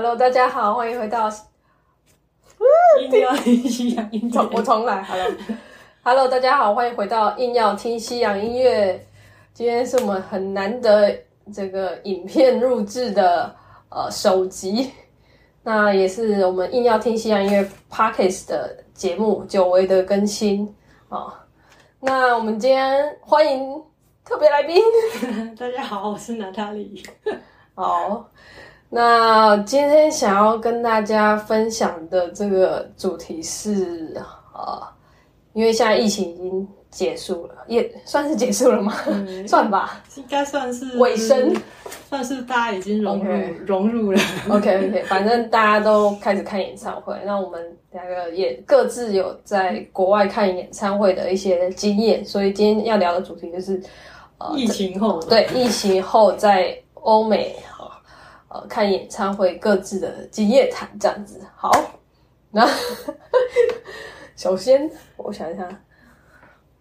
Hello，大家好，欢迎回到硬要听西洋音乐，我重来。Hello，Hello，大家好，欢迎回到硬要听西洋音乐。今天是我们很难得这个影片录制的呃首集，那也是我们硬要听西洋音乐 Pockets 的节目久违的更新啊。那我们今天欢迎特别来宾，大家好，我是娜塔莉。好。那今天想要跟大家分享的这个主题是，呃，因为现在疫情已经结束了，也算是结束了吗？算吧，应该算是尾声，算是大家已经融入融入了。OK OK，反正大家都开始看演唱会，那我们两个也各自有在国外看演唱会的一些经验，所以今天要聊的主题就是，呃，疫情后，对，疫情后在欧美。呃，看演唱会各自的经验谈这样子。好，那 首先我想一下，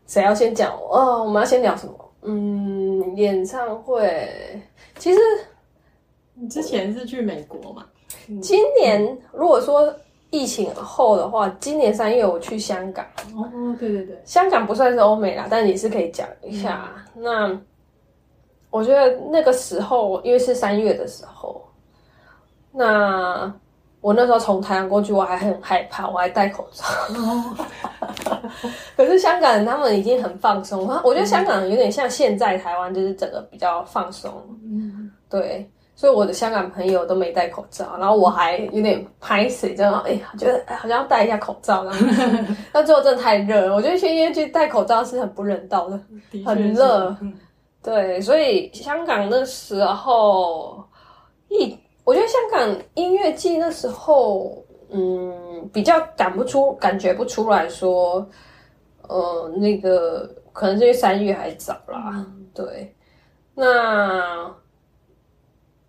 谁要先讲？哦，我们要先聊什么？嗯，演唱会。其实你之前是去美国嘛？今年如果说疫情后的话，今年三月我去香港。哦，对对对，香港不算是欧美啦，但也是可以讲一下。那我觉得那个时候，因为是三月的时候，那我那时候从台湾过去，我还很害怕，我还戴口罩。可是香港人他们已经很放松，我觉得香港有点像现在台湾，就是整个比较放松。嗯，对，所以我的香港朋友都没戴口罩，然后我还有点拍水，这样哎呀，觉得好像要戴一下口罩。但最后真的太热了，我觉得去医院去戴口罩是很不人道的，很热。对，所以香港那时候，一我觉得香港音乐季那时候，嗯，比较感不出，感觉不出来说，呃，那个可能是因为三月还早啦。对，那，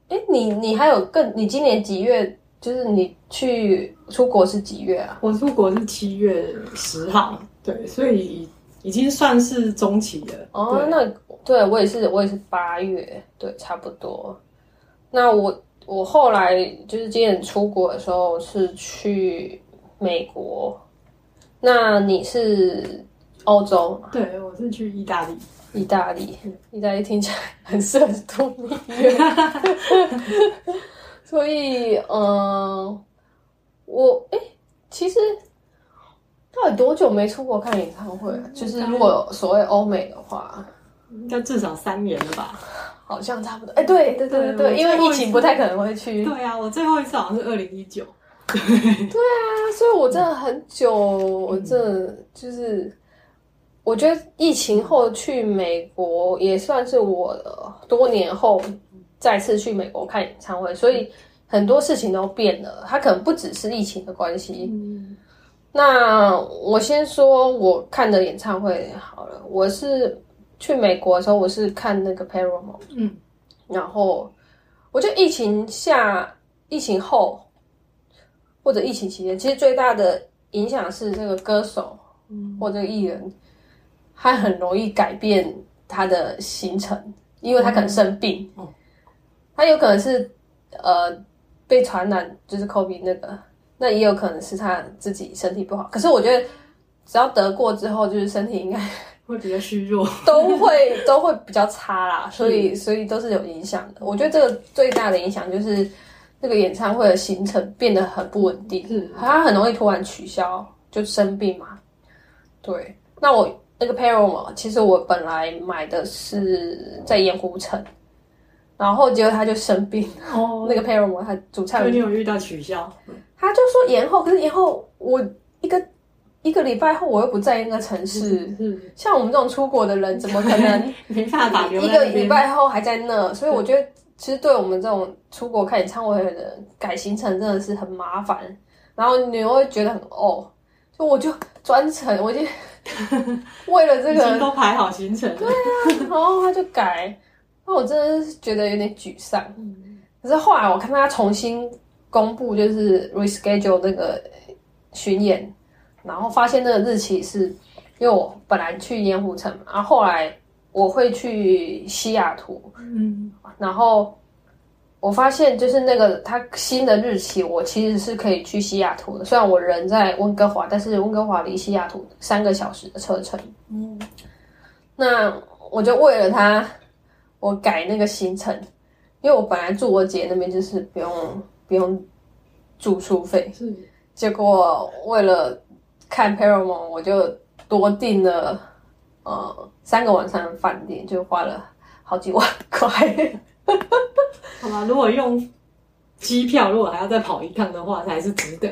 哎，你你还有更，你今年几月？就是你去出国是几月啊？我出国是七月十号。对，所以已经算是中期了。哦，那。对我也是，我也是八月，对，差不多。那我我后来就是今年出国的时候是去美国，那你是欧洲？对，我是去意大利。意大利，意大利听起来很适合度蜜月。所以，嗯，我哎，其实到底多久没出国看演唱会？就是如果所谓欧美的话。应该至少三年了吧，好像差不多。哎，对对对对，因为疫情不太可能会去。对啊，我最后一次好像是二零一九。对啊，所以我真的很久，我这就是，我觉得疫情后去美国也算是我多年后再次去美国看演唱会，所以很多事情都变了。它可能不只是疫情的关系。嗯，那我先说我看的演唱会好了，我是。去美国的时候，我是看那个 Paramore，嗯，然后我觉得疫情下、疫情后或者疫情期间，其实最大的影响是这个歌手或者艺人，他很容易改变他的行程，因为他可能生病，他有可能是呃被传染，就是 COVID 那个，那也有可能是他自己身体不好。可是我觉得只要得过之后，就是身体应该。会比较虚弱，都会都会比较差啦，所以所以都是有影响的。我觉得这个最大的影响就是那个演唱会的行程变得很不稳定，是它很容易突然取消，就生病嘛。对，那我那个 Paramore，其实我本来买的是在盐湖城，然后结果他就生病哦。那个 Paramore 他主唱，你有遇到取消？他就说延后，可是延后我一个。一个礼拜后我又不在那个城市，像我们这种出国的人，怎么可能 没办法一个礼拜后还在那？所以我觉得，其实对我们这种出国看演唱会的人，改行程真的是很麻烦。然后你会觉得很哦，就我就专程，我就为了这个都排好行程，对啊，然后他就改，那我真的是觉得有点沮丧。可是后来我看他重新公布，就是 reschedule 那个巡演。然后发现那个日期是，因为我本来去盐湖城嘛，然后后来我会去西雅图，嗯，然后我发现就是那个它新的日期，我其实是可以去西雅图的。虽然我人在温哥华，但是温哥华离西雅图三个小时的车程。嗯，那我就为了他，我改那个行程，因为我本来住我姐那边就是不用不用住宿费，是结果为了看 Paramount，我就多订了呃三个晚上的饭店，就花了好几万块。好吧，如果用机票，如果还要再跑一趟的话，才是值得。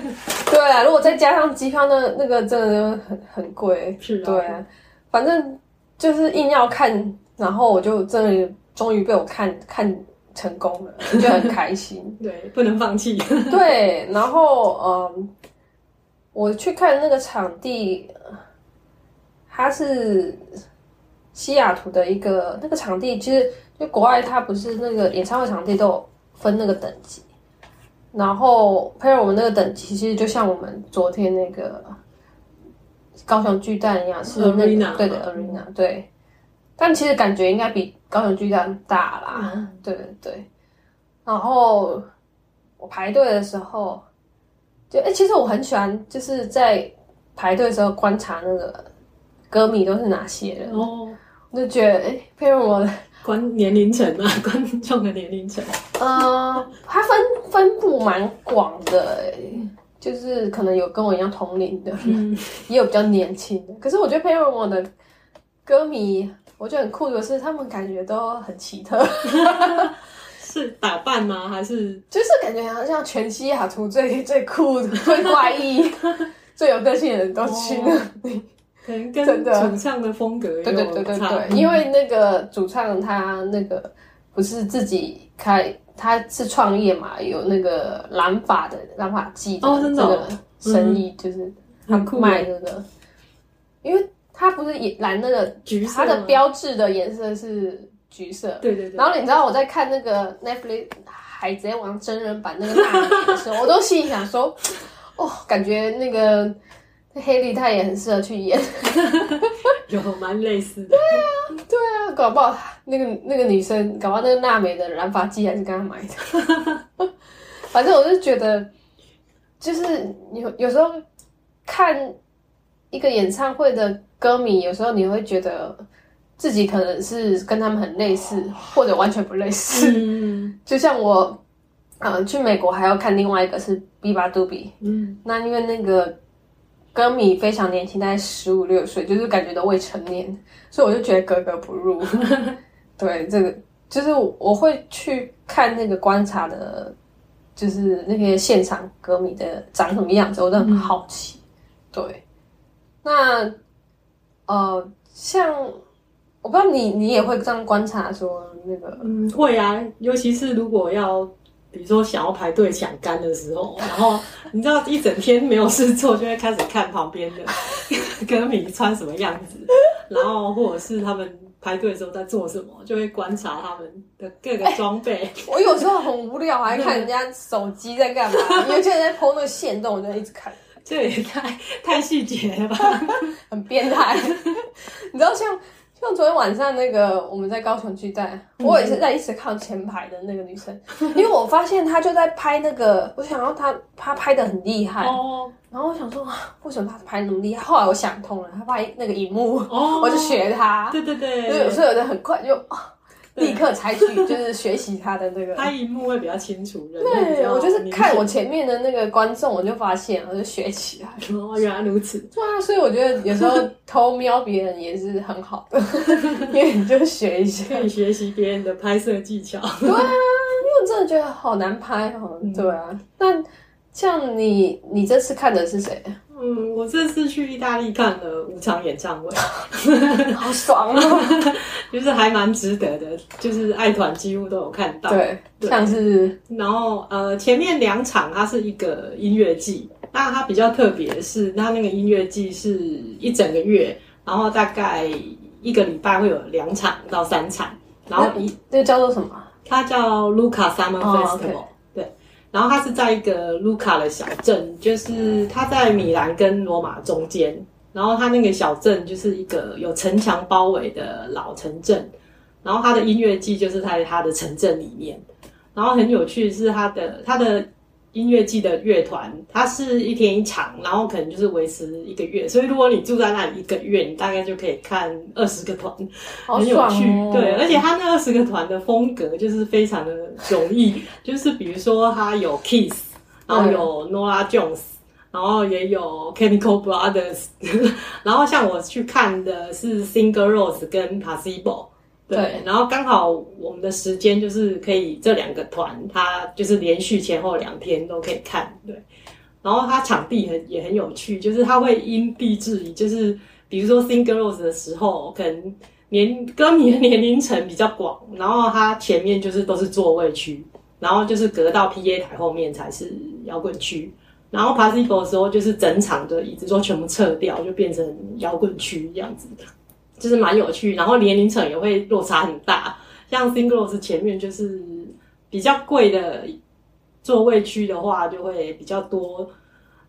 对啊，如果再加上机票，那那个真的就很很贵。是啊对啊，反正就是硬要看，然后我就真的终于被我看看成功了，就很开心。对，不能放弃。对，然后嗯，我去看那个场地，它是西雅图的一个那个场地，其实就国外它不是那个演唱会场地都有分那个等级，然后配合我们那个等级，其实就像我们昨天那个高雄巨蛋一样，是那个 Arena 对的 arena 对，但其实感觉应该比高雄巨蛋大啦，嗯。对对对，然后我排队的时候，就哎、其实我很喜欢，就是在排队的时候观察那个歌迷都是哪些人，哦，我就觉得哎，配合我的，观年龄层啊，观众的年龄层。呃，它分分布蛮广的、哎，就是可能有跟我一样同龄的人，嗯，也有比较年轻的。可是我觉得配合我的歌迷，我觉得很酷的是，他们感觉都很奇特，是打扮吗？还是？就是感觉好像全西雅图最 最酷、最怪异、最有个性的人都去那里。可能真跟的。主唱的风格有对对对对对，因为那个主唱他那个不是自己开，他是创业嘛，有那个染发的染发剂的这个生意，就是很酷卖那个，因为他不是也染那个橘色吗？它的标志的颜色是橘色，对对对，然后你知道我在看那个 Netflix 海贼王真人版那个娜美的时候，我都心里想说，哦，感觉那个黑莉她也很适合去演。有蛮类似的。对啊，对啊搞不好那个那个女生，搞不好那个娜美的染发剂还是跟她买的。反正我就觉得，就是有有时候看一个演唱会的歌迷，有时候你会觉得自己可能是跟他们很类似，或者完全不类似。嗯 就像我，呃，去美国还要看另外一个是 b 巴杜比，嗯，那因为那个歌迷非常年轻，大概十五六岁，就是感觉都未成年，所以我就觉得格格不入。对，这个就是我会去看那个观察的，就是那些现场歌迷的长什么样子，我都很好奇。对，那呃，像我不知道你你也会这样观察说那个，嗯，会啊，尤其是如果要，比如说想要排队抢杆的时候，然后你知道一整天没有事做，就会开始看旁边的 歌迷穿什么样子，然后或者是他们排队的时候在做什么，就会观察他们的各个装备。我有时候很无聊，还看人家手机在干嘛，有些人在 PO 那个线动，我就一直看。这也太太细节了吧？很变态。你知道像像昨天晚上那个我们在高雄巨蛋，我也是在一直靠前排的那个女生，因为我发现她就在拍那个，我想要她她拍的很厉害，哦然后我想说啊为什么她拍那么厉害？后来我想通了，她拍那个荧幕，哦，我就学她，对对所以对，所以有的很快就。啊 立刻采取就是学习他的那个，他荧幕会比较清楚，对我就是看我前面的那个观众，我就发现，我就学起来。显哦，原来如此。对啊，所以我觉得有时候偷瞄别人也是很好的，因为你就学一下。可以学习别人的拍摄技巧。对啊，因为我真的觉得好难拍哦。对啊，那像你，你这次看的是谁？嗯，我这次去意大利看了五场演唱会，好爽啊！就是还蛮值得的，就是爱团几乎都有看到。对，对像是然后呃，前面两场它是一个音乐季，那它比较特别是，它那个音乐季是一整个月，然后大概一个礼拜会有两场到三场，然后一那个叫做什么？它叫 Luca Summer 哦 Festival，、然后它是在一个卢卡的小镇，就是它在米兰跟罗马中间，然后它那个小镇就是一个有城墙包围的老城镇，然后它的音乐季就是在它的城镇里面，然后很有趣是它的它的音乐季的乐团，它是一天一场，然后可能就是维持一个月，所以如果你住在那里一个月，你大概就可以看二十个团，很有趣。对，而且他那二十个团的风格就是非常的迥异，就是比如说他有 Kiss，然后有 Nora Jones。然后也有 Chemical Brothers，然后像我去看的是 Singer Rose 跟 Possible，对，然后刚好我们的时间就是可以这两个团，它就是连续前后两天都可以看，对。然后它场地很也很有趣，就是它会因地制宜，就是比如说 Singer Rose 的时候，可能年歌迷的年龄层比较广，然后它前面就是都是座位区，然后就是隔到 PA 台后面才是摇滚区。然后 p a s s i b l e 的时候，就是整场的椅子都全部撤掉，就变成摇滚区这样子的，就是蛮有趣。然后年龄层也会落差很大，像 Singles 前面就是比较贵的座位区的话，就会比较多。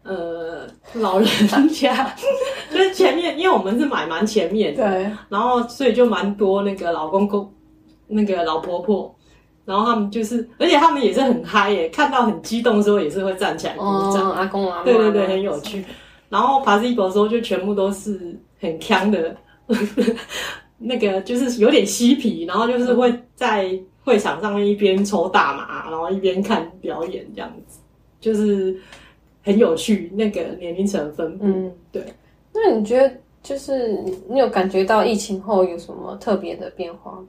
呃，老人家 就是前面，因为我们是买蛮前面的，对，然后所以就蛮多那个老公公、那个老婆婆，然后他们就是，而且他们也是很嗨耶，看到很激动的时候也是会站起来鼓掌，嗯，阿公阿妈，对对对，很有趣。然后 Possible 的时候就全部都是很强的，那个就是有点嬉皮，然后就是会在会场上面一边抽大麻，然后一边看表演这样子，就是很有趣。那个年龄层分布，嗯，对。那你觉得就是你你有感觉到疫情后有什么特别的变化吗？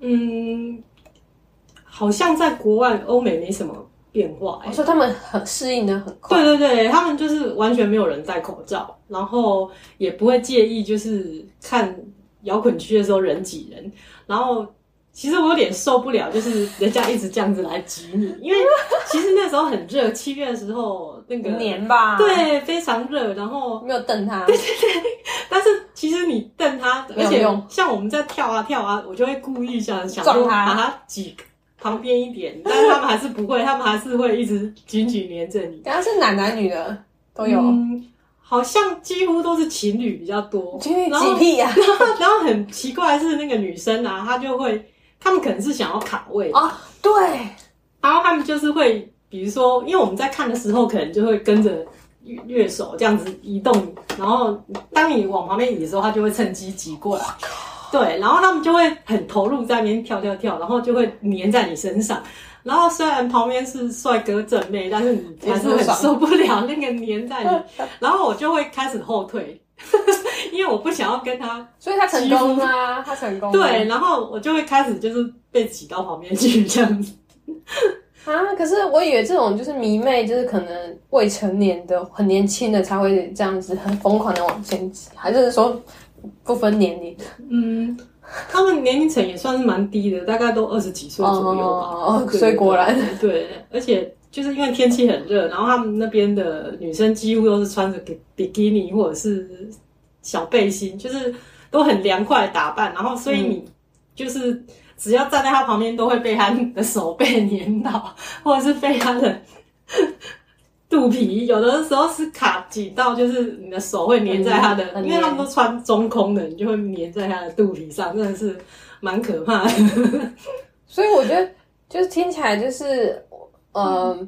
嗯，好像在国外欧美没什么变化、欸我。说他们很适应的很快，对对对，他们就是完全没有人戴口罩，然后也不会介意，就是看摇滚区的时候人挤人。然后其实我有点受不了，就是人家一直这样子来挤你，因为其实那时候很热，七月的时候那个年吧，，对非常热，然后没有瞪他，对对对但是其实你瞪他，而且用像我们在跳啊跳啊，我就会故意想想把他挤旁边一点，但是他们还是不会，他们还是会一直紧紧黏着你。等下是男男女的都有，嗯，好像几乎都是情侣比较多。情侣然后挤屁呀，然后很奇怪的是，那个女生啊，她就会，他们可能是想要卡位，哦，对，然后他们就是会，比如说，因为我们在看的时候，可能就会跟着乐乐手这样子移动，然后当你往旁边移的时候，他就会趁机挤过来。对，然后他们就会很投入在那边跳跳跳，然后就会粘在你身上。然后虽然旁边是帅哥正妹，但是你还是很受不了那个粘在你。然后我就会开始后退，因为我不想要跟他 所以他成功啦，他成功，对，然后我就会开始就是被挤到旁边去这样子。啊，可是我以为这种就是迷妹，就是可能未成年的、很年轻的才会这样子很疯狂的往前挤，还是说不分年龄？嗯，他们年龄层也算是蛮低的，大概都二十几岁左右吧。所以果然对，对而且就是因为天气很热，然后他们那边的女生几乎都是穿着比比基尼或者是小背心，就是都很凉快的打扮，然后所以你就是。只要站在他旁边，都会被他的手背粘到，或者是被他的肚皮，有的时候是卡挤到，就是你的手会粘在他的，很因为他们都穿中空的，你就会粘在他的肚皮上，真的是蛮可怕的。所以我觉得就是听起来就是，呃，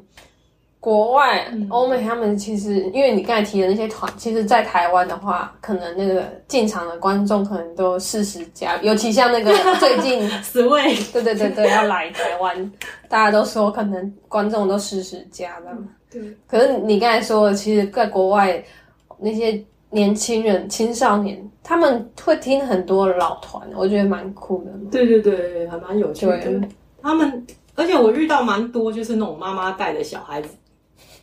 国外嗯欧美他们其实，因为你刚才提的那些团，其实，在台湾的话，可能那个进场的观众可能都四十加，尤其像那个 最近，Sway，对对对对，要来台湾，大家都说可能观众都四十加这样。对，可是你刚才说的，其实在国外那些年轻人、青少年，他们会听很多老团，我觉得蛮酷的。对对对，还蛮有趣的。他们，而且我遇到蛮多就是那种妈妈带的小孩子，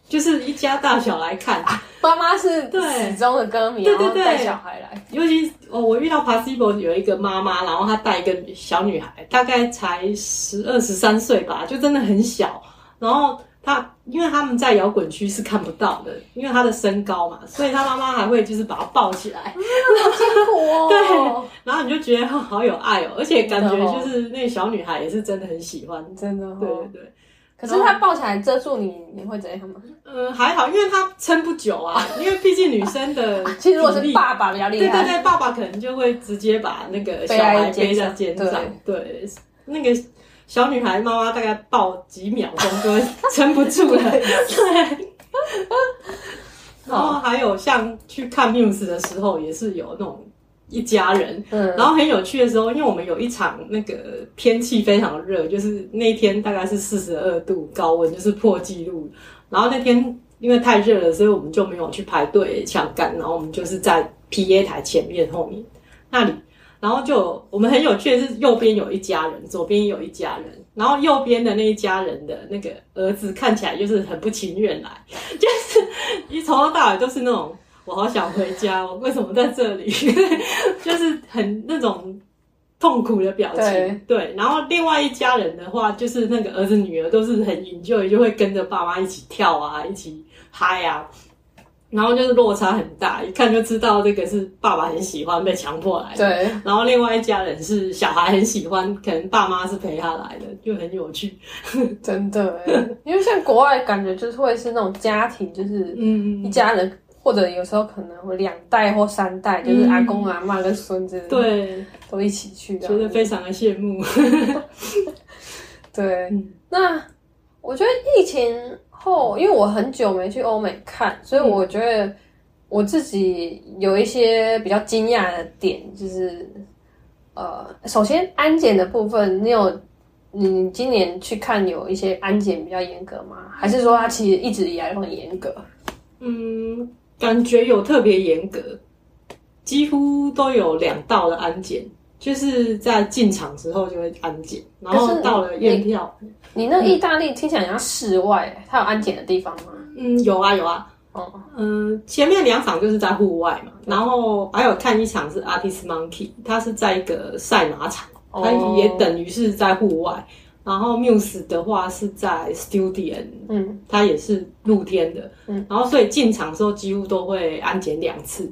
就是一家大小来看。妈妈是对始终的歌迷，对对对然后带小孩来。尤其哦，我遇到 Possible 有一个妈妈，然后她带一个小女孩，大概才十二十三岁吧，就真的很小。然后她，因为他们在摇滚区是看不到的，因为他的身高嘛，所以他妈妈还会就是把他抱起来，好辛苦哦。对然后你就觉得哦好有爱哦，而且感觉就是那个小女孩也是真的很喜欢。真的哦。对对对。可是他抱起来遮住你，你会怎样吗？嗯，还好，因为她撑不久啊，因为毕竟女生的其实如果是爸爸比较厉害，对对对，爸爸可能就会直接把那个小孩背在肩上肩上，对，那个小女孩妈妈大概抱几秒钟就会撑不住了。对。然后还有像去看 Muse 的时候，也是有那种一家人。嗯然后很有趣的时候，因为我们有一场那个天气非常热，就是那天大概是四十二度高温，就是破纪录。然后那天因为太热了，所以我们就没有去排队抢杆，然后我们就是在 PA 台前面后面那里。然后就我们很有趣的是，右边有一家人，左边有一家人。然后右边的那一家人的那个儿子看起来就是很不情愿来，就是一从头到尾都是那种我好想回家，我为什么在这里？就是很那种痛苦的表情。对，然后另外一家人的话，就是那个儿子女儿都是很 enjoy，就会跟着爸妈一起跳啊，一起嗨啊。然后就是落差很大，一看就知道这个是爸爸很喜欢被强迫来的。对，然后另外一家人是小孩很喜欢，可能爸妈是陪他来的，就很有趣。真的，因为像国外感觉就是会是那种家庭，就是嗯一家人，或者有时候可能会两代或三代，就是阿公阿妈跟孙子，，对，都一起去的觉。得非常的羡慕。对，嗯那我觉得疫情后，因为我很久没去欧美看，所以我觉得我自己有一些比较惊讶的点，就是呃，首先安检的部分，你有你今年去看有一些安检比较严格吗？还是说它其实一直以来都很严格？嗯，感觉有特别严格，几乎都有两道的安检，就是在进场之后就会安检，然后到了验票，你那意大利听起来很像室外，它有安检的地方吗？嗯，有啊有啊，哦，嗯，前面两场就是在户外嘛，然后还有看一场是 Artist Monkey，它是在一个赛马场，它哦也等于是在户外。然后 Muse 的话是在 Studio，嗯，它也是露天的，嗯，然后所以进场的时候几乎都会安检两次，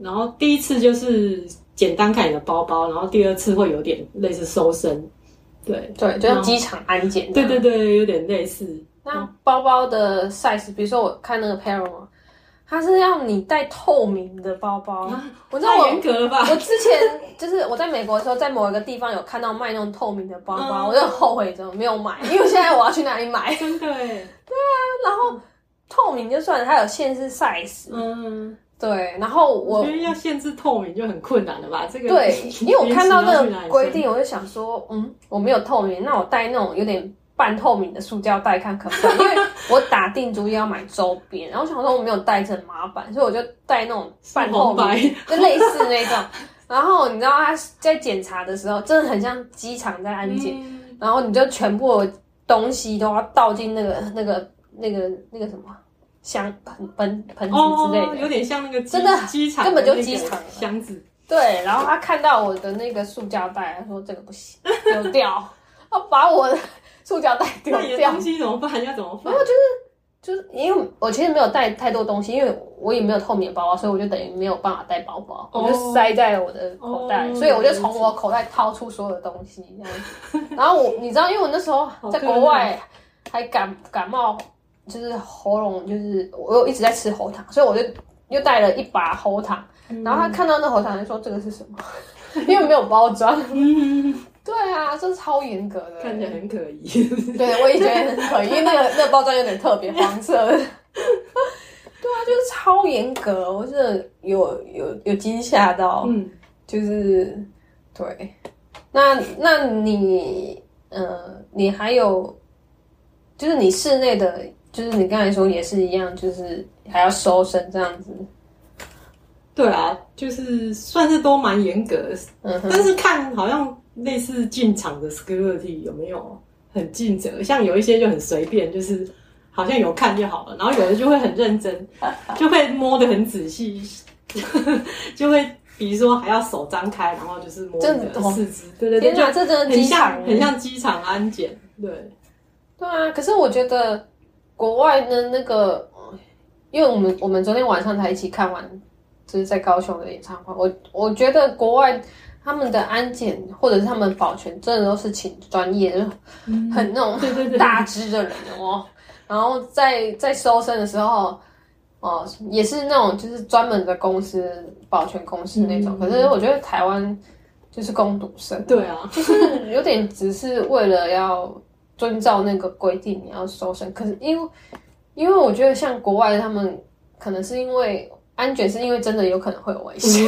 然后第一次就是简单看你的包包，然后第二次会有点类似搜身，对，对，就像机场安检。对对。对，有点类似，那包包的 size，比如说我看那个 Pero，它是要你带透明的包包。我知道太我严格了吧？我之前 就是我在美国的时候，在某一个地方有看到卖那种透明的包包，嗯我就很后悔怎么没有买，因为现在我要去哪里买？真的耶，然后透明就算了，它有限制 size，嗯。对，然后我我觉得要限制透明就很困难了吧？这个对，因为我看到那个规定，我就想说，嗯，我没有透明，那我带那种有点半透明的塑胶袋看可不可以？因为我打定主意要买周边，然后我想说我没有带这很麻烦，所以我就带那种半透明，就类似那种。然后你知道他在检查的时候，真的很像机场在安检，嗯然后你就全部的东西都要倒进那个那个那个那个什么箱盆盆盆子之类哦，的。有点像那个真的机场根本就机场箱子，对，然后他看到我的那个塑胶袋，他说这个不行，丢掉，要把我的塑胶袋丢掉东。西怎么办？要怎么办？就是就是因为我其实没有带太多东西，因为我也没有透明的包包，所以我就等于没有办法带包包，哦我就塞在我的口袋，哦所以我就从我口袋掏出所有的东西这样子。然后我你知道，因为我那时候在国外还感感冒，就是喉咙就是我有一直在吃喉糖，所以我就又带了一把喉糖。然后他看到那喉糖就说这个是什么，因为没有包装。嗯，对啊，这超严格的，看起来很可疑。对，我也觉得很可疑，因为那个那个包装有点特别黄色的。对啊，就是超严格，我真的有有有惊吓到，嗯，就是对。那那你呃，你还有就是你室内的，就是你刚才说也是一样，就是还要收身这样子。对啊，就是算是都蛮严格的，嗯哼，但是看好像类似进场的 security 有没有很尽责，像有一些就很随便，就是好像有看就好了，然后有的就会很认真，就会摸得很仔细，就会比如说还要手张开，然后就是摸你的四肢，对对对，天哪，就这真的很机场像很像机场安检，对，对啊，可是我觉得国外的那个，因为我们我们昨天晚上才一起看完，就是在高雄的演唱会，我我觉得国外他们的安检或者是他们保全，真的都是请专业，就很那种大只的人哦。然后在在搜身的时候，哦，也是那种就是专门的公司保全公司那种。嗯。可是我觉得台湾就是攻读生，对啊，就是有点只是为了要遵照那个规定你要收身，可是因为因为我觉得像国外他们可能是因为安全，是因为真的有可能会有危险。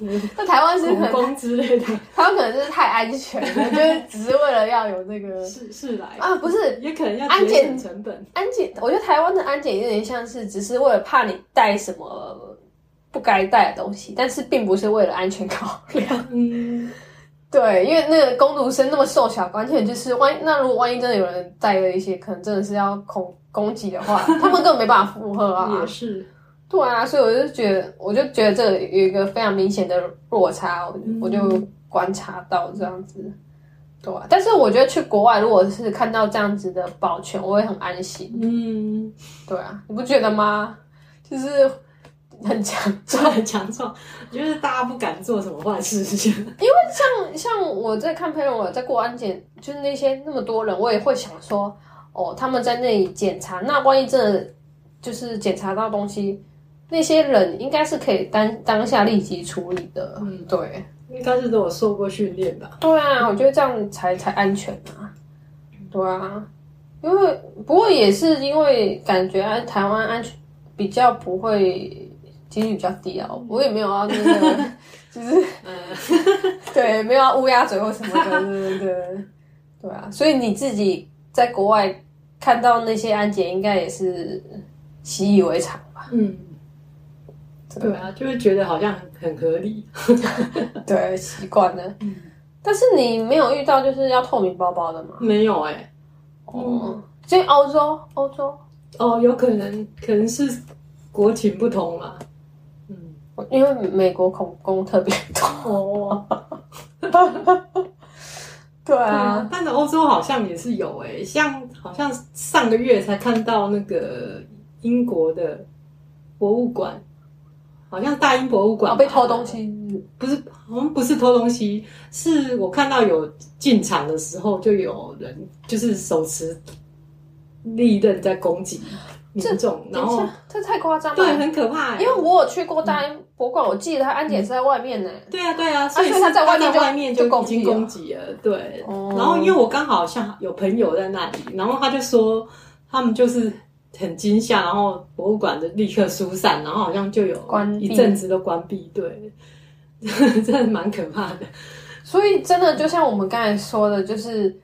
嗯，那台湾是可能恐攻之类的，台湾可能就是太安全了，就是只是为了要有那个是是来，啊，不是也可能要安节检省成本。安检。我觉得台湾的安检有点像是只是为了怕你带什么不该带的东西，但是并不是为了安全考量。嗯，对，因为那个工读生那么瘦小，关键就是万一那如果万一真的有人带了一些可能真的是要恐攻击的话，他们根本没办法负荷啊也。是，对啊，所以我就觉得，我就觉得这个有一个非常明显的落差，我就嗯我就观察到这样子。对啊，但是我觉得去国外，如果是看到这样子的保全，我会很安心。嗯，对啊，你不觉得吗？就是很强壮。很强壮，就是大家不敢做什么坏事情。像像我在看朋友在过安检，就是那些那么多人，我也会想说，哦，他们在那里检查，那万一真的就是检查到东西，那些人应该是可以当当下立即处理的。嗯对，应该是都有受过训练吧？对啊，我觉得这样才才安全啊。对啊，因为不过也是因为感觉安台湾安全比较不会几率比较低啊，我也没有要那个就是。嗯，对，没有要乌鸦嘴或什么的，对对对，对啊。所以你自己在国外看到那些安检，应该也是习以为常吧？嗯，对啊，就会觉得好像很合理。对，习惯了。嗯但是你没有遇到就是要透明包包的吗？没有哎、哦，所以欧洲，欧洲，哦，有可能可能是国情不同嘛。嗯，因为美国恐攻特别多。哦，对 对啊啊，，但是欧洲好像也是有哎、像好像上个月才看到那个英国的博物馆，好像大英博物馆被偷东西，不是，好像不是偷东西，是我看到有进场的时候就有人就是手持利刃在攻击民众，然后这太夸张了。对，很可怕欸、因为我有去过大英博物馆，我记得他安检是在外面呢。对啊对啊，所以他在外面就外面就已经攻击了，对。哦然后因为我刚好像有朋友在那里，然后他就说他们就是很惊吓，然后博物馆的立刻疏散，然后好像就有关一阵子都关闭，对，真的蛮可怕的。所以真的就像我们刚才说的，就是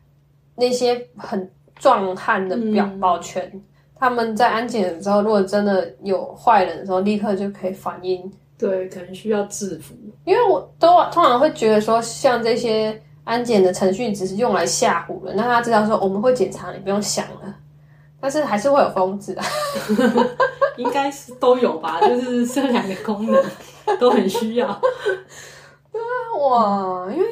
那些很壮汉的表嗯保全，他们在安检的时候，如果真的有坏人的时候，立刻就可以反应。对，可能需要制服。因为我都通常会觉得说，像这些安检的程序只是用来吓唬人，让他知道说我们会检查你，不用想了。但是还是会有疯子啊，应该是都有吧，就是这两个功能都很需要。哇！因为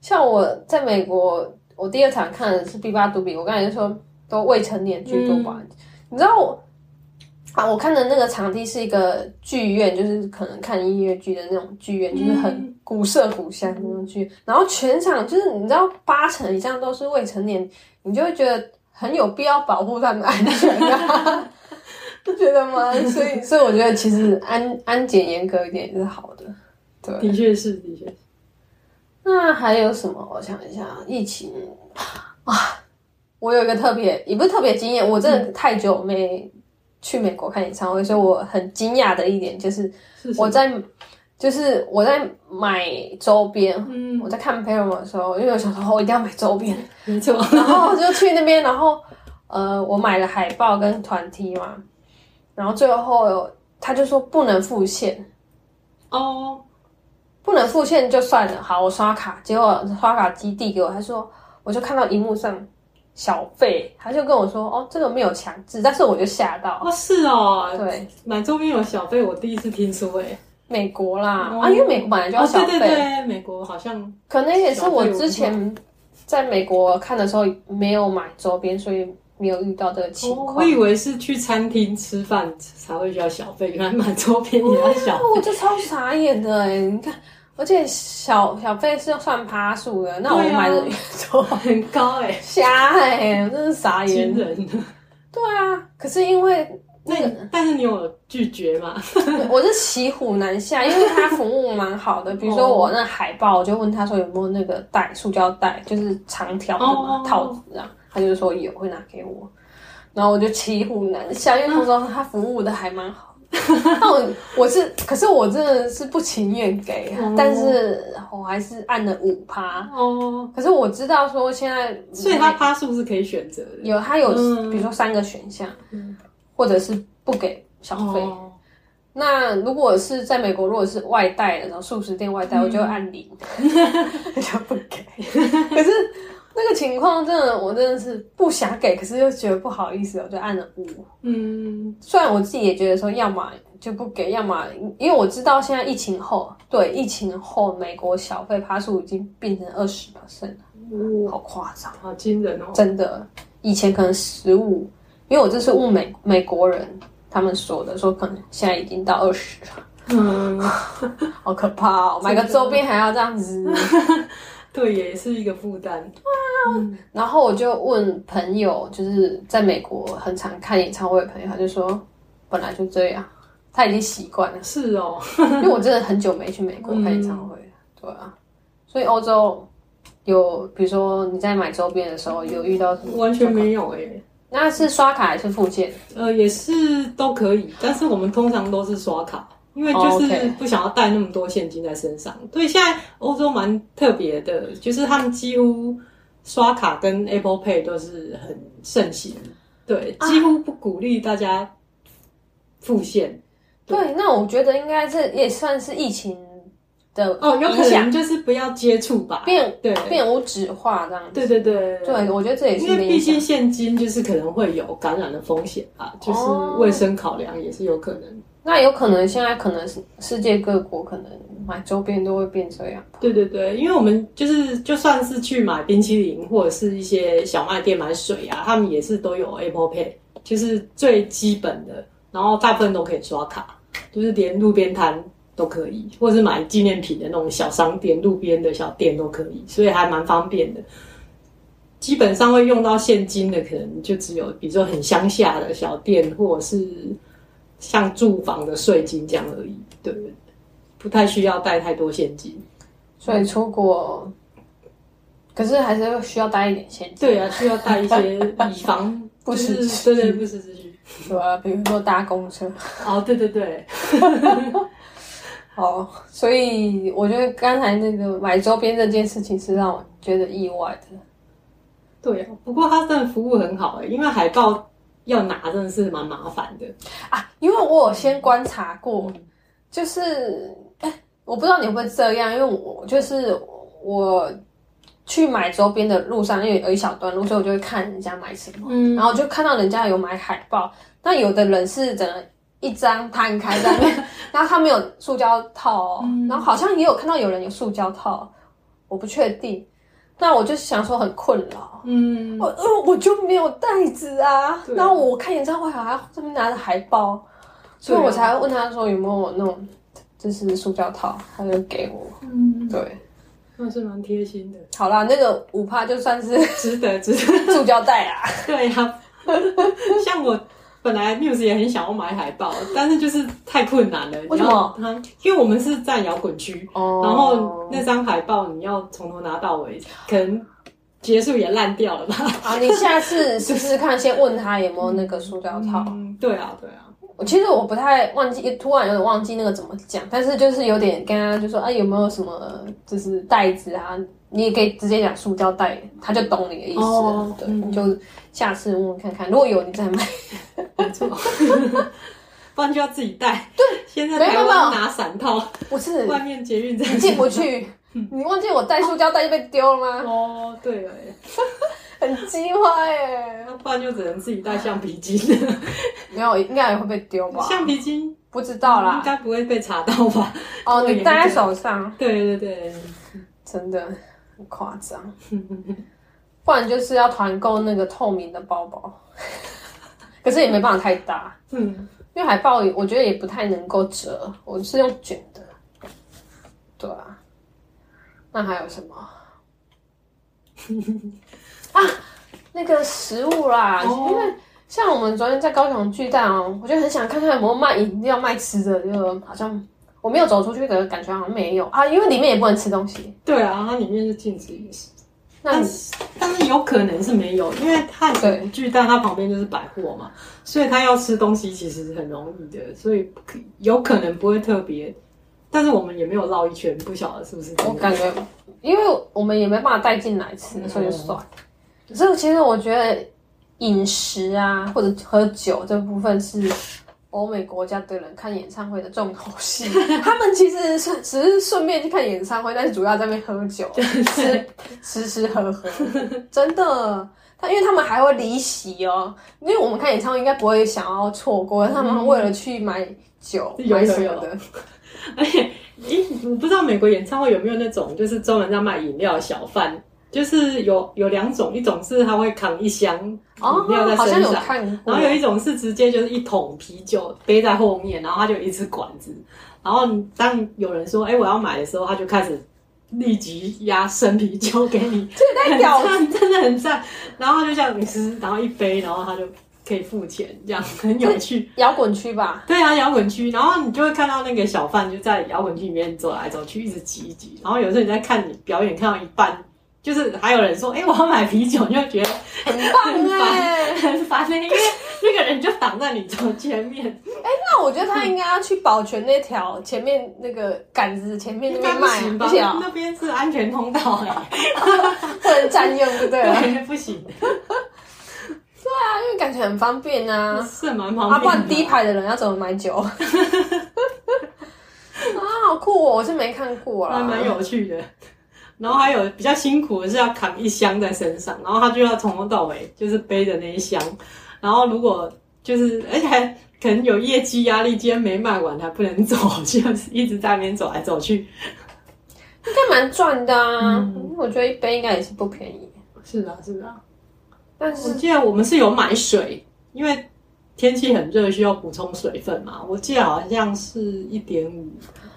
像我在美国，我第二场看的是 B 八毒比，我刚才就说都未成年居多吧。你知道我啊，我看的那个场地是一个剧院，就是可能看音乐剧的那种剧院，就是很古色古香的那种剧。然后全场就是你知道八成以上都是未成年，你就会觉得很有必要保护他们的安全啊。不觉得吗？所以，所以我觉得其实安安检严格一点也是好的，对。的确是，的确是。那还有什么？我想一下，疫情啊，我有一个特别，也不是特别惊艳，我真的太久没去美国看演唱会，所以我很惊讶的一点就是我在就是我在买周边，嗯。我在看 Paramore 的时候，因为我想说哦我一定要买周边，没错，然后就去那边，然后呃，我买了海报跟团体嘛，然后最后他就说不能付现。哦，不能付现就算了，好，我刷卡，结果刷卡机递给我，他说，我就看到荧幕上小费，他就跟我说，哦，这个没有强制，但是我就吓到，哦是哦，对，买周边有小费，我第一次听说哎。美国啦，哦啊，因为美国本来就要哦，小费，对对对，美国好像可能也是我之前在美国看的时候没有买周边，所以没有遇到这个情哦，况。我以为是去餐厅吃饭才会需要小费，原来买周边也要小哦，我这超傻眼的哎！你看，而且小小费是要算趴数的，那我买的越多，费，很高哎，瞎哎，我真是傻眼。人。对啊，可是因为那个但是你有拒绝吗？我是骑虎难下，因为他服务蛮好的。比如说我那海报，我就问他说有没有那个袋，塑胶袋，就是长条的嘛套子啊，他就说有，会拿给我。然后我就骑虎难下，因为他说他服务的还蛮好。那我我是，可是我真的是不情愿给，但是我还是按了五趴。哦，可是我知道说现在，所以他趴数是可以选择的，有他有比如说三个选项，或者是不给小费。那如果是在美国，如果是外带的，然后素食店外带，我就按零，就不给。可是。那个情况真的，我真的是不想给，可是又觉得不好意思，我就按了五。嗯，虽然我自己也觉得说，要么就不给，要么因为我知道现在疫情后，对疫情后，美国小费趴数已经变成二十 percent 了，好夸张，好惊人哦！真的，以前可能十五，因为我这是问美美国人，他们说的，说可能现在已经到二十了。嗯，好可怕哦，买个周边还要这样子。对，也是一个负担。对啊，然后我就问朋友，就是在美国很常看演唱会的朋友，他就说本来就这样，他已经习惯了。是哦，因为我真的很久没去美国看演唱会了。对啊，所以欧洲有，比如说你在买周边的时候有遇到什么？完全没有哎。那是刷卡还是付现？呃，也是都可以，但是我们通常都是刷卡。因为就是不想要带那么多现金在身上，所以现在欧洲蛮特别的，就是他们几乎刷卡跟 Apple Pay 都是很盛行，对，几乎不鼓励大家付现。对，那我觉得应该是也算是疫情的哦，有可能就是不要接触吧，变对。变无纸化这样子。对对对，对我觉得这也是因为毕竟现金就是可能会有感染的风险啊，就是卫生考量也是有可能。那有可能现在可能是世界各国可能买周边都会变这样。对对对，因为我们就是就算是去买冰淇淋或者是一些小卖店买水啊，他们也是都有 Apple Pay，就是最基本的，然后大部分都可以刷卡，就是连路边摊都可以，或者是买纪念品的那种小商店、路边的小店都可以，所以还蛮方便的。基本上会用到现金的，可能就只有比如说很乡下的小店，或者是。像住房的税金这样而已，对，不太需要带太多现金，所以出国，可是还是需要带一点现金。对啊，需要带一些 以防不时对对不时之需，对啊，比如说搭公车。哦，对对对。好，所以我觉得刚才那个买周边这件事情是让我觉得意外的。对啊，不过他真的服务很好哎，因为海报。要拿真的是蛮麻烦的。啊，因为我有先观察过，就是哎，我不知道你会不会这样，因为我就是我去买周边的路上，因为有一小段路，所以我就会看人家买什么，嗯，然后就看到人家有买海报，那有的人是整个一张摊开在那，然后他没有塑胶套哦，然后好像也有看到有人有塑胶套，我不确定。那我就想说很困扰，嗯，我呃我就没有袋子啊，然后我看演唱会还要这边拿着海报，所以我才问他说有没有那种就是塑胶套，他就给我，嗯，对，那是蛮贴心的。好啦，那个五帕就算是值得，值得。塑胶袋啊，对呀，像我。本来 Muse 也很想要买海报，但是就是太困难了。为什么？因为我们是在摇滚区，然后那张海报你要从头拿到尾，可能结束也烂掉了吧。啊，你下次试试看，先问他有没有那个塑料套。对啊，对啊。我其实我不太忘记，突然有点忘记那个怎么讲，但是就是有点跟他就说，啊，有没有什么就是袋子啊？你也可以直接讲塑胶袋，他就懂你的意思。对，你就下次问问看看，如果有你再买。没错，不然就要自己带。对，现在台湾拿伞套，不是外面捷运站进不去。你忘记我带塑胶袋就被丢了吗？哦，对哎，很机坏哎。不然就只能自己带橡皮筋。没有，应该也会被丢吧？橡皮筋不知道啦，应该不会被查到吧？哦，你戴在手上。对对对，真的。很夸张，不然就是要团购那个透明的包包，可是也没办法太大，嗯，因为海报我觉得也不太能够折，我是用卷的，对啊，那还有什么？啊，那个食物啦，因为像我们昨天在高雄巨蛋哦，我就很想看看有没有卖饮料、卖吃的，就好像我没有走出去的感觉好像没有。啊，因为里面也不能吃东西。对啊，它里面是禁止饮食，那但是但是有可能是没有，因为汉对城巨大它旁边就是百货嘛，所以他要吃东西其实很容易的，所以可有可能不会特别。但是我们也没有绕一圈，不晓得是不是。我感觉，因为我们也没办法带进来吃，所以就算了。可是其实我觉得饮食啊，或者喝酒这部分是欧美国家的人看演唱会的重头戏。他们其实是只是顺便去看演唱会，但是主要在那边喝酒、吃吃吃喝喝，真的。他因为他们还会离席哦，因为我们看演唱会应该不会想要错过，他们为了去买酒、有有有买什么的。而且，咦，我不知道美国演唱会有没有那种就是专门在卖饮料的小贩，就是有有两种，一种是他会扛一箱饮料在身上，有，然后有一种是直接就是一桶啤酒背在后面，然后他就一支管子，然后当有人说“哎、我要买”的时候，他就开始立即压生啤酒给你，这也太屌了真的很赞。然后他就像你吃，然后一杯，然后他就可以付钱，这样很有趣。摇滚区吧？对啊，摇滚区，然后你就会看到那个小贩就在摇滚区里面走来走去，一直挤一挤。然后有时候你在看你表演看到一半，就是还有人说：“哎、我要买啤酒。”你就会觉得很棒哎、很烦的，因为那个人就挡在你从前面。哎那我觉得他应该要去保全那条前面那个杆子前面那边卖啊，不行吧不？行啊，那边是安全通道哎、不能占用，对不对？啊，对，不行，因为感觉很方便啊。是蛮方啊，便的。不然第一排的人要怎么买酒？啊，好酷哦！我是没看过啊，还蛮有趣的。然后还有比较辛苦的是要扛一箱在身上，然后他就要从头到尾就是背着那一箱，然后如果就是而且还可能有业绩压力，今天没卖完还不能走，就是一直在那边走来走去。应该蛮赚的啊。嗯我觉得一杯应该也是不便宜，是啊，是啊。但是我记得我们是有买水，因为天气很热，需要补充水分嘛。我记得好像是一点五，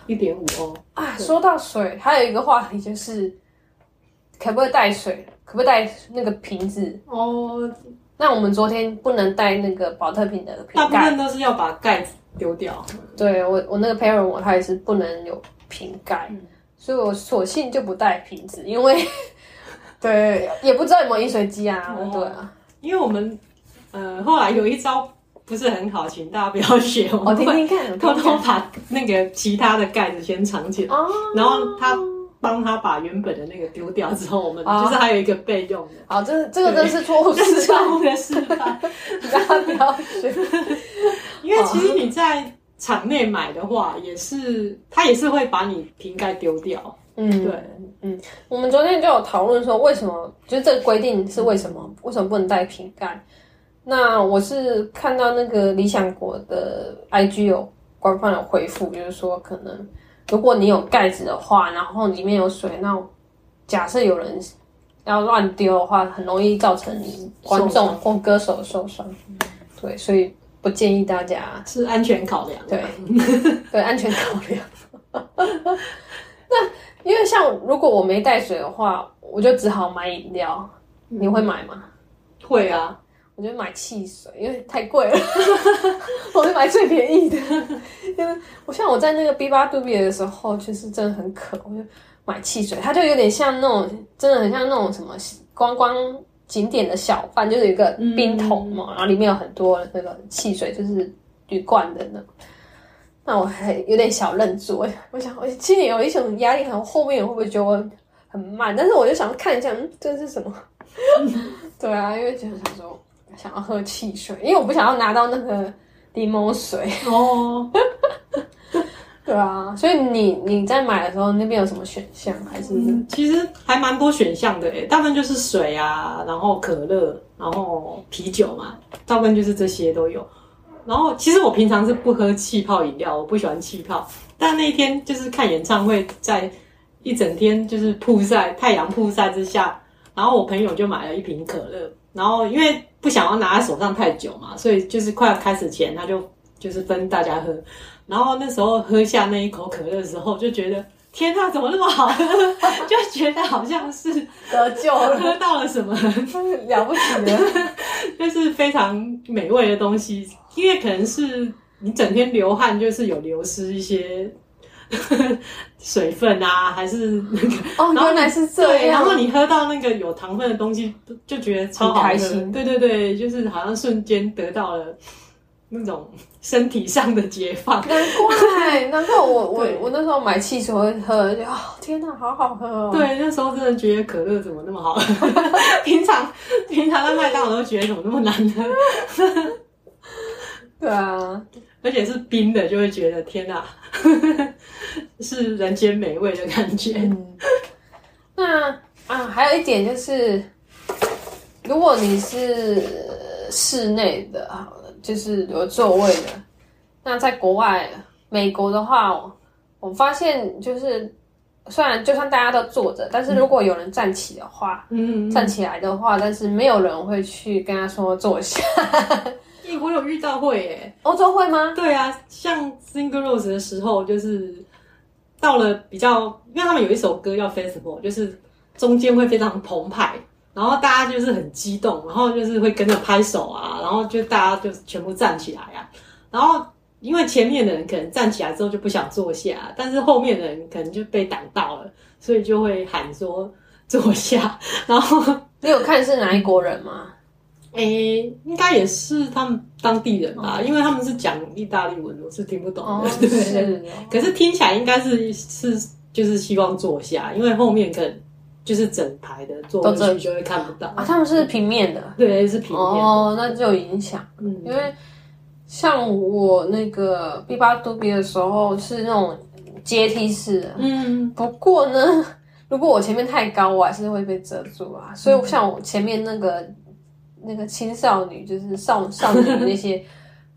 一点五哦。啊，说到水，还有一个话题就是，可不可以带水？可不可以带那个瓶子？哦，那我们昨天不能带那个保特瓶的瓶盖，大部分都是要把盖子丢掉。对我我那个 parent 我他也是不能有瓶盖，所以我索性就不带瓶子，因为 对也不知道有没有饮水机啊，哦对啊，因为我们呃后来有一招不是很好，请大家不要学，我偷偷把那个其他的盖子先藏起来，哦，然后他帮他把原本的那个丢掉之后，我们哦就是还有一个备用的。好，这这个真的是错误示错范，误的示范，大家不要学。因为其实你在场内买的话，也是他也是会把你瓶盖丢掉。嗯，对，嗯，我们昨天就有讨论说，为什么就是这个规定是为什么？为什么不能带瓶盖？那我是看到那个理想国的 IG 有官方有回复，就是说可能如果你有盖子的话，然后里面有水，那假设有人要乱丢的话，很容易造成观众或歌手受伤。对，所以不建议大家是安全考量。对，对，安全考量。那因为像如果我没带水的话，我就只好买饮料。你会买吗？会啊，我就买汽水，因为太贵了，我就买最便宜的。因为我像我在那个 B 八杜比的时候，就是真的很渴，我就买汽水。它就有点像那种，真的很像那种什么观光景点的小贩，就是有一个冰桶嘛，然后里面有很多那个汽水，就是铝罐的那种。那我还有点小愣住，我我想我心里有一种压力，好像后面会不会觉得我很慢？但是我就想看一下，嗯，这是什么？对啊，因为就是想说想要喝汽水，因为我不想要拿到那个柠檬水。哦，对啊，所以你你在买的时候那边有什么选项？还是、嗯，其实还蛮多选项的诶，大部分就是水啊，然后可乐，然后啤酒嘛，大部分就是这些都有。然后其实我平常是不喝气泡饮料，我不喜欢气泡。但那一天就是看演唱会，在一整天就是曝晒太阳曝晒之下，然后我朋友就买了一瓶可乐，然后因为不想要拿在手上太久嘛，所以就是快要开始前，他就就是分大家喝。然后那时候喝下那一口可乐的时候，就觉得天呐，怎么那么好喝？就觉得好像是得救了，喝到了什么 了不起的，就是非常美味的东西。因为可能是你整天流汗，就是有流失一些水分啊，还是那个哦，原来是这样，然样后。你喝到那个有糖分的东西，就觉得超开心对对对，就是好像瞬间得到了那种身体上的解放。难怪，难怪我我我那时候买汽水会喝，就哦天哪，好好喝哦。对，那时候真的觉得可乐怎么那么好喝？平常平常在麦当劳都觉得怎么那么难喝，对啊，而且是冰的，就会觉得天哪，是人间美味的感觉。嗯，那啊，还有一点就是，如果你是室内的，好了，就是有座位的，那在国外，美国的话，我发现就是，虽然就算大家都坐着，但是如果有人站起的话，嗯，站起来的话，但是没有人会去跟他说坐下。欸我有遇到会耶。欧洲会吗？对啊，像 Single Rose 的时候，就是到了比较，因为他们有一首歌叫 Festival，就是中间会非常澎湃，然后大家就是很激动，然后就是会跟着拍手啊，然后就大家就全部站起来啊，然后因为前面的人可能站起来之后就不想坐下，但是后面的人可能就被挡到了，所以就会喊说坐下，然后 你有看是哪一国人吗？诶、应该也是他们当地人吧，因为他们是讲意大利文，我是听不懂的。哦，对。可是听起来应该是是就是希望坐下，因为后面可能就是整排的坐都这回去就会看不到。啊，他们是平面的。对，是平面的。哦，那就有影响。嗯，因为像我那个 B 八杜比的时候是那种阶梯式的，嗯不过呢，如果我前面太高，我还是会被遮住啊。所以像我前面那个那个青少女，就是少少女那些。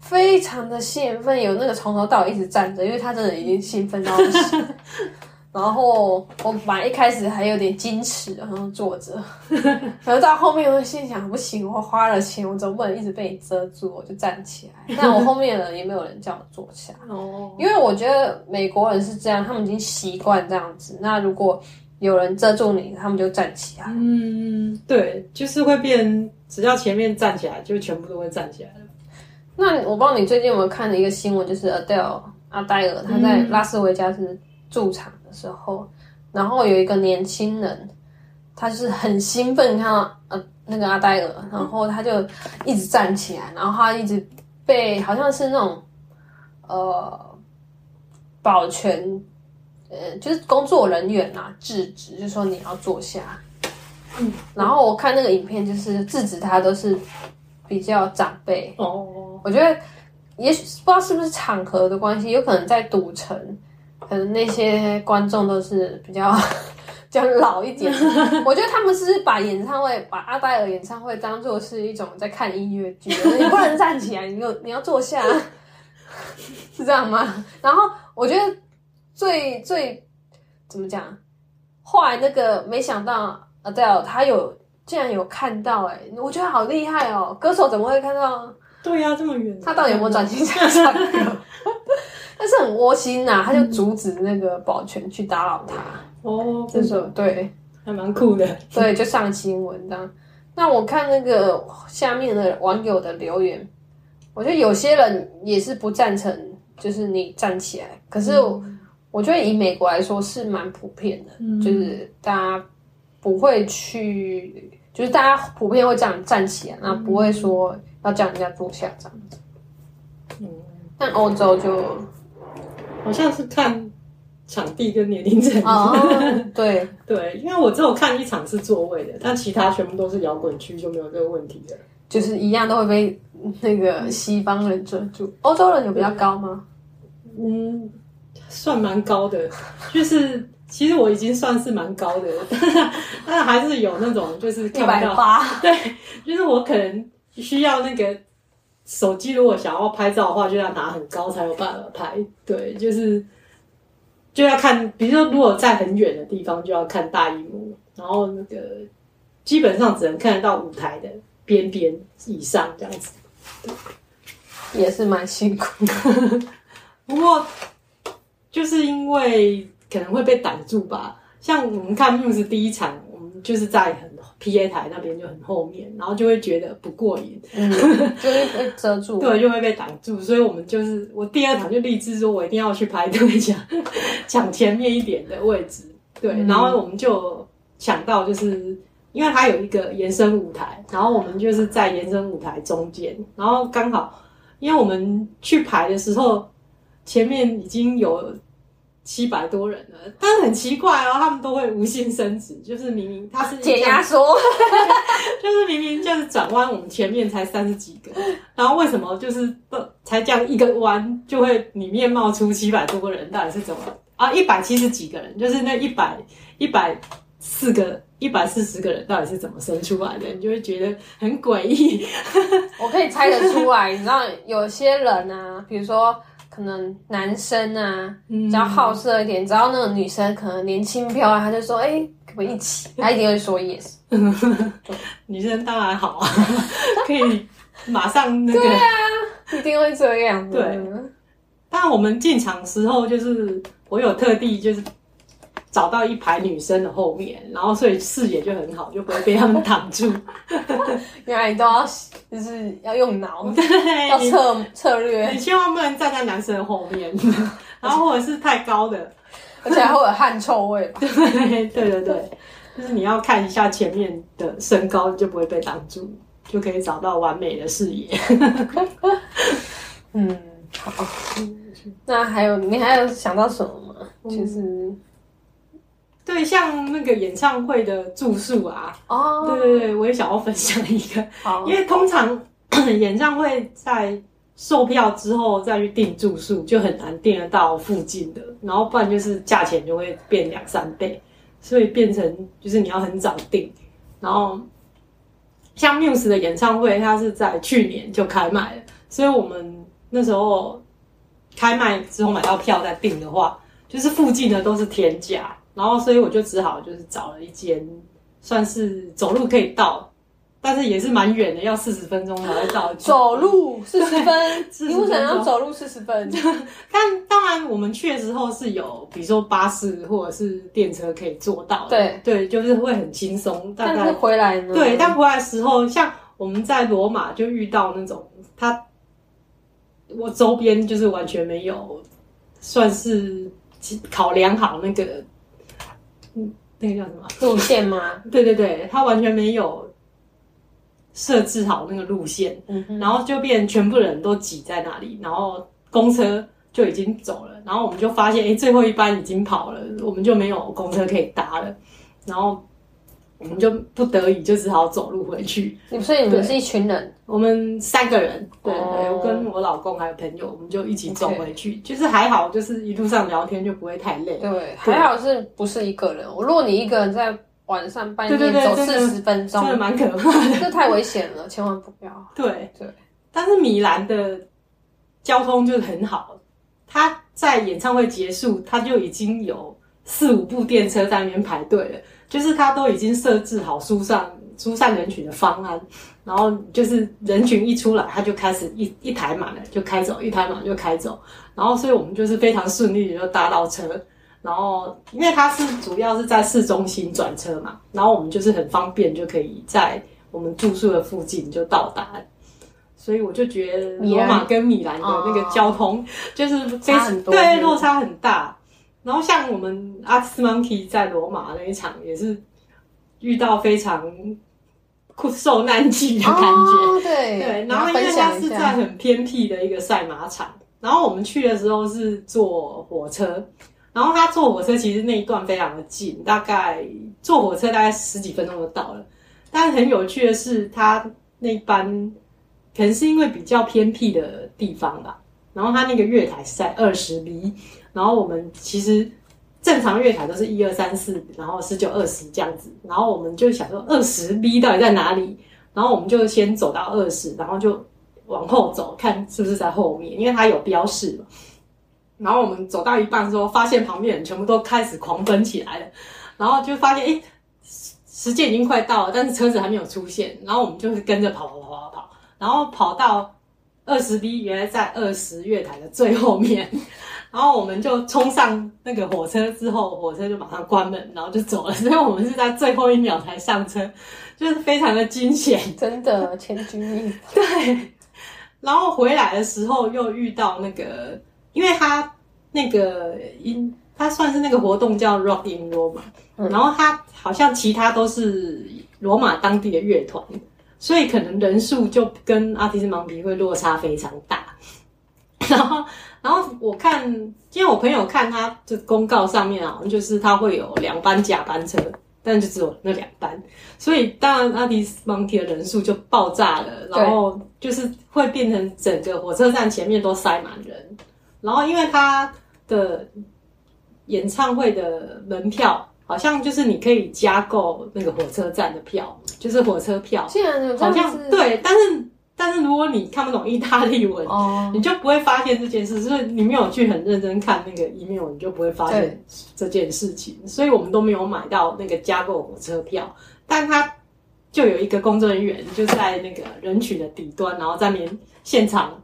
非常的兴奋，有那个从头到尾一直站着，因为他真的已经兴奋到不行。然后我本来一开始还有点矜持，然后坐着，然后到后面我心想，不行，我花了钱，我总不能一直被你遮住，我就站起来。但我后面的人也没有人叫我坐下，哦，因为我觉得美国人是这样，他们已经习惯这样子。那如果有人遮住你，他们就站起来。嗯，对，就是会变，只要前面站起来，就全部都会站起来了。那我不知道你最近有没有看的一个新闻，就是 Adele 阿黛尔她在拉斯维加斯驻场的时候，然后有一个年轻人，他就是很兴奋看到呃那个阿黛尔，然后他就一直站起来，然后他一直被好像是那种呃保全呃就是工作人员啊制止，就说你要坐下。嗯，然后我看那个影片，就是制止他都是比较长辈，哦，我觉得也许不知道是不是场合的关系，有可能在赌城，可能那些观众都是比较 比较老一点。我觉得他们是把演唱会，把阿黛尔演唱会当做是一种在看音乐剧，你不能站起来，你有你要坐下，是这样吗？然后我觉得最最怎么讲，后来那个没想到 Adele 他有竟然有看到、欸，哎，我觉得好厉害哦！歌手怎么会看到？对呀、这么远，他到底有没有转型想唱歌？但是很窝心呐、他就阻止那个保全去打扰他，哦，这时候这种对还蛮酷的。对，就上新闻这样。那我看那个下面的网友的留言，我觉得有些人也是不赞成，就是你站起来。可是我,、我觉得以美国来说是蛮普遍的，就是大家不会去，就是大家普遍会这样站起来，那不会说要叫人家坐下这样子。嗯，但欧洲就好像是看场地跟年龄层。哦，对，对，因为我只有看一场是座位的，但其他全部都是摇滚区，就没有这个问题了。就是一样都会被那个西方人遮住。欧洲人有比较高吗？嗯，算蛮高的，就是其实我已经算是蛮高的，但还是有那种就是一看不到。百八，对，就是我可能需要那个手机，如果想要拍照的话，就要拿很高才有办法拍。对，就是就要看，比如说如果在很远的地方，就要看大荧幕，然后那个基本上只能看得到舞台的边边以上这样子。也是蛮辛苦。不过就是因为可能会被挡住吧。像我们看 Muse 第一场，我们就是在很 PA 台那边就很后面，然后就会觉得不过瘾，嗯，就会被遮住。对，就会被挡住。所以我们就是我第二场就立志说，我一定要去排队抢 抢前面一点的位置。对，然后我们就抢到，就是因为它有一个延伸舞台，然后我们就是在延伸舞台中间，然后刚好因为我们去排的时候，前面已经有。七百多人了，但是很奇怪哦，他们都会无限升值，就是明明他是减压缩，就是明明就是转弯，我们前面才三十几个，然后为什么就是不才这样一个弯就会里面冒出七百多个人？到底是怎么啊？一百七十几个人，就是那一百一百四个一百四十个人，到底是怎么生出来的？你就会觉得很诡异。我可以猜得出来，你知道有些人啊，比如说。可能男生啊比较好色一点，只要那个女生可能年轻漂亮，他就说：“哎，可不可以一起？” 他一定会说 yes。女生当然好啊，可以马上那个。对啊，一定会这样。对。但我们进场时候，就是我有特地就是。找到一排女生的后面，然后所以视野就很好，就不会被他们挡住。原来你都要就是要用脑，对，要策策略。你千万不能站在男生的后面，然后或者是太高的，而且还会有汗臭味。对对对对，就是你要看一下前面的身高，就不会被挡住，就可以找到完美的视野。嗯，好。那还有你还有想到什么吗？就是。对，像那个演唱会的住宿啊，哦，对对对，我也想要分享一个，因为通常 演唱会在售票之后再去订住宿，就很难订得到附近的，然后不然就是价钱就会变两三倍，所以变成就是你要很早订。然后像 Muse 的演唱会，它是在去年就开卖了，所以我们那时候开卖之后买到票再订的话，就是附近的都是天价。然后，所以我就只好就是找了一间，算是走路可以到，但是也是蛮远的，要四十分钟才会到。走路四十分，你为什么要走路四十分？但当然，我们去的时候是有，比如说巴士或者是电车可以坐到。对对，就是会很轻松。但是回来呢？对，但回来的时候，像我们在罗马就遇到那种，他我周边就是完全没有，算是考量好那个。嗯，那个叫什么路线吗？对对对，他完全没有设置好那个路线，嗯，然后就变全部人都挤在那里，然后公车就已经走了，然后我们就发现，哎，最后一班已经跑了，我们就没有公车可以搭了，然后。我们就不得已就只好走路回去。你所以你们是一群人，我们三个人，对对，我跟我老公还有朋友，我们就一起走回去。就是还好，就是一路上聊天就不会太累。对，还好是不是一个人？我如果你一个人在晚上半夜走四十分钟，真的蛮可怕的，这太危险了，千万不要。对对，但是米兰的交通就是很好，他在演唱会结束，他就已经有四五部电车在那边排队了。就是他都已经设置好疏散疏散人群的方案，然后就是人群一出来，他就开始一一台满了就开走，一台满就开走，然后所以我们就是非常顺利的就搭到车，然后因为它是主要是在市中心转车嘛，然后我们就是很方便就可以在我们住宿的附近就到达，所以我就觉得罗马跟米兰的那个交通就是非常对落差很大。然后像我们阿斯 monkey 在罗马那一场也是遇到非常受难记的感觉，对对。然后因为它是在很偏僻的一个赛马场，然后我们去的时候是坐火车，然后他坐火车其实那一段非常的近，大概坐火车大概十几分钟就到了。但很有趣的是，他那班可能是因为比较偏僻的地方吧，然后他那个月台是在二十米。然后我们其实正常月台都是一二三四，然后十九二十这样子。然后我们就想说二十 B 到底在哪里？然后我们就先走到二十，然后就往后走，看是不是在后面，因为它有标示嘛。然后我们走到一半之后，发现旁边人全部都开始狂奔起来了，然后就发现哎，时间已经快到了，但是车子还没有出现。然后我们就是跟着跑跑跑跑跑，然后跑到二十 B，原来在二十月台的最后面。然后我们就冲上那个火车之后，火车就马上关门，然后就走了。所以我们是在最后一秒才上车，就是非常的惊险。真的千钧一发。对，然后回来的时候又遇到那个，因为他那个因他算是那个活动叫 Rock in Roma，、然后他好像其他都是罗马当地的乐团，所以可能人数就跟阿提斯芒皮会落差非常大。然后，然后我看，因为我朋友看他的公告上面啊就是他会有两班假班车，但就只有那两班，所以当然阿迪斯蒙提的人数就爆炸了，然后就是会变成整个火车站前面都塞满人，然后因为他的演唱会的门票好像就是你可以加购那个火车站的票，就是火车票，好，像对，但是但是如果你看不懂意大利文，哦，你就不会发现这件事，就是你没有去很认真看那个 email，你就不会发现这件事情。所以我们都没有买到那个加购火车票，但他就有一个工作人员就在那个人群的底端，然后在那边现场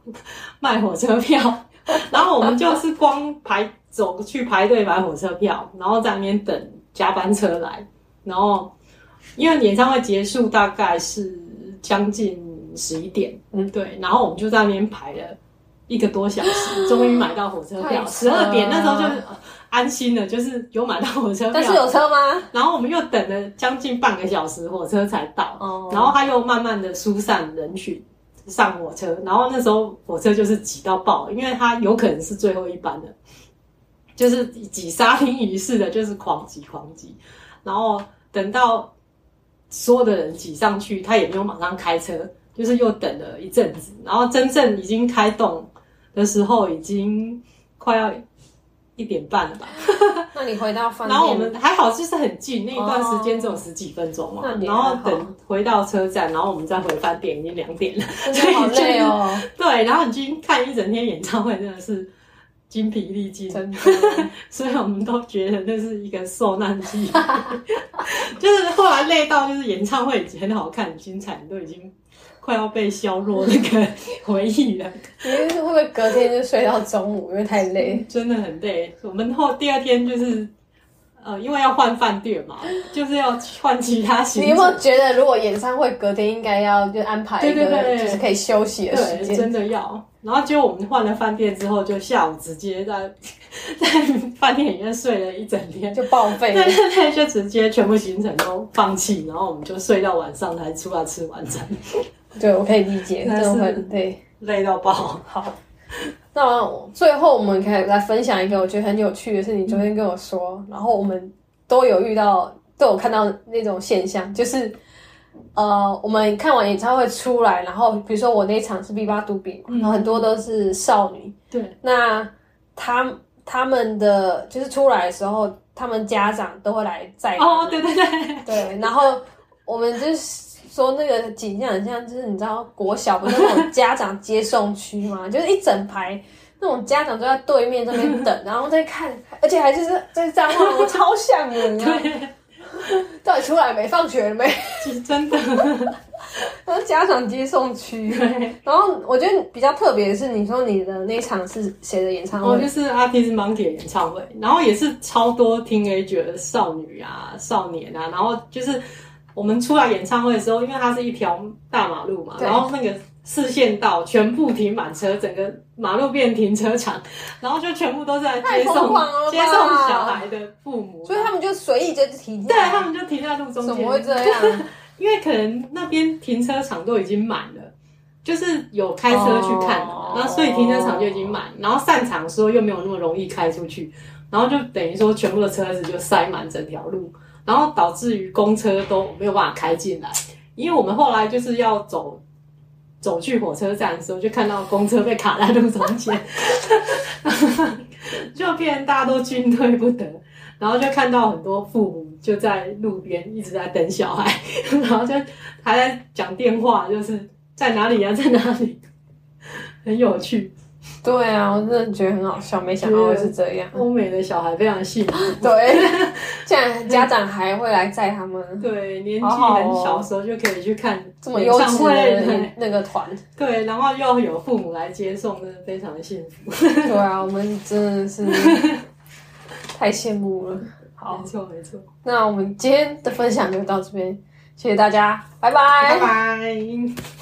卖火车票，然后我们就是光排走去排队买火车票，然后在那边等加班车来，然后因为演唱会结束大概是将近十一点，嗯，对，然后我们就在那边排了一个多小时，终于买到火车票，十二点那时候就呃安心了，就是有买到火车票，但是有车吗？然后我们又等了将近半个小时，火车才到。哦然后他又慢慢的疏散人群上火车，然后那时候火车就是挤到爆，因为它有可能是最后一班的，就是挤沙丁鱼似的，就是狂挤狂挤。然后等到所有的人挤上去，他也没有马上开车，就是又等了一阵子。然后真正已经开动的时候，已经快要一点半了吧。那你回到饭店，然后我们还好，就是很近，那一段时间只有十几分钟嘛。然后等回到车站，然后我们再回饭店，已经两点了。真的好累哦，对，然后已经看一整天演唱会，真的是精疲力尽。真的。所以我们都觉得那是一个受难记，就是后来累到，就是演唱会已经很好看、很精彩，都已经快要被削弱那个回忆了，你会不会隔天就睡到中午，因为太累？真的很累。我们后第二天就是。呃，因为要换饭店嘛，就是要换其他行程。你有没有觉得，如果演唱会隔天应该要就安排一个，就是可以休息的时，间？真的要。然后结果我们换了饭店之后，就下午直接在 在饭店里面睡了一整天。就报废对。对对，就直接全部行程都放弃，然后我们就睡到晚上才出来吃晚餐，对，我可以理解，但是真的会对。累到爆。好，那最后我们可以来分享一个我觉得很有趣的事，你昨天跟我说，然后我们都有遇到，都有看到那种现象，就是呃，我们看完演唱会出来，然后比如说我那一场是 B 八杜比，然后很多都是少女，对，那他他们的就是出来的时候，他们家长都会来载哦，对对对，对，然后我们就是说那个景象很像，就是你知道国小不是那种家长接送区吗？就是一整排那种家长都在对面这边等，然后在看，而且还就是在张望，我超像的，你知道吗？到底出来没？放学了没？其实真的，那是家长接送区。然后我觉得比较特别的是，你说你的那一场是谁的演唱会？哦就是 Artist Monkey 的演唱会，然后也是超多 teenager 的少女啊、少年啊，然后就是我们出来演唱会的时候，因为它是一条大马路嘛，然后那个四线道全部停满车，整个马路变停车场，然后就全部都在接送接送小孩的父母，所以他们就随意就停下对。他们就停在路中间，怎么会这样？因为可能那边停车场都已经满了，就是有开车去看然后所以停车场就已经满，然后散场的时候又没有那么容易开出去，然后就等于说全部的车子就塞满整条路，然后导致于公车都没有办法开进来，因为我们后来就是要走。走去火车站的时候，就看到公车被卡在路中间，就变大家都进退不得。然后就看到很多父母就在路边一直在等小孩，然后就还在讲电话，就是在哪里呀、在哪里，很有趣。对啊，我真的觉得很好笑，没想到会是这样。欧美的小孩非常幸福，对，现在家长还会来载他们，对，年纪很小的时候就可以去看这么优质的对那个团。对，然后又有父母来接送，真的非常的幸福。对啊，我们真的是太羡慕了。好没，错没错，那我们今天的分享就到这边，谢谢大家，拜拜拜拜。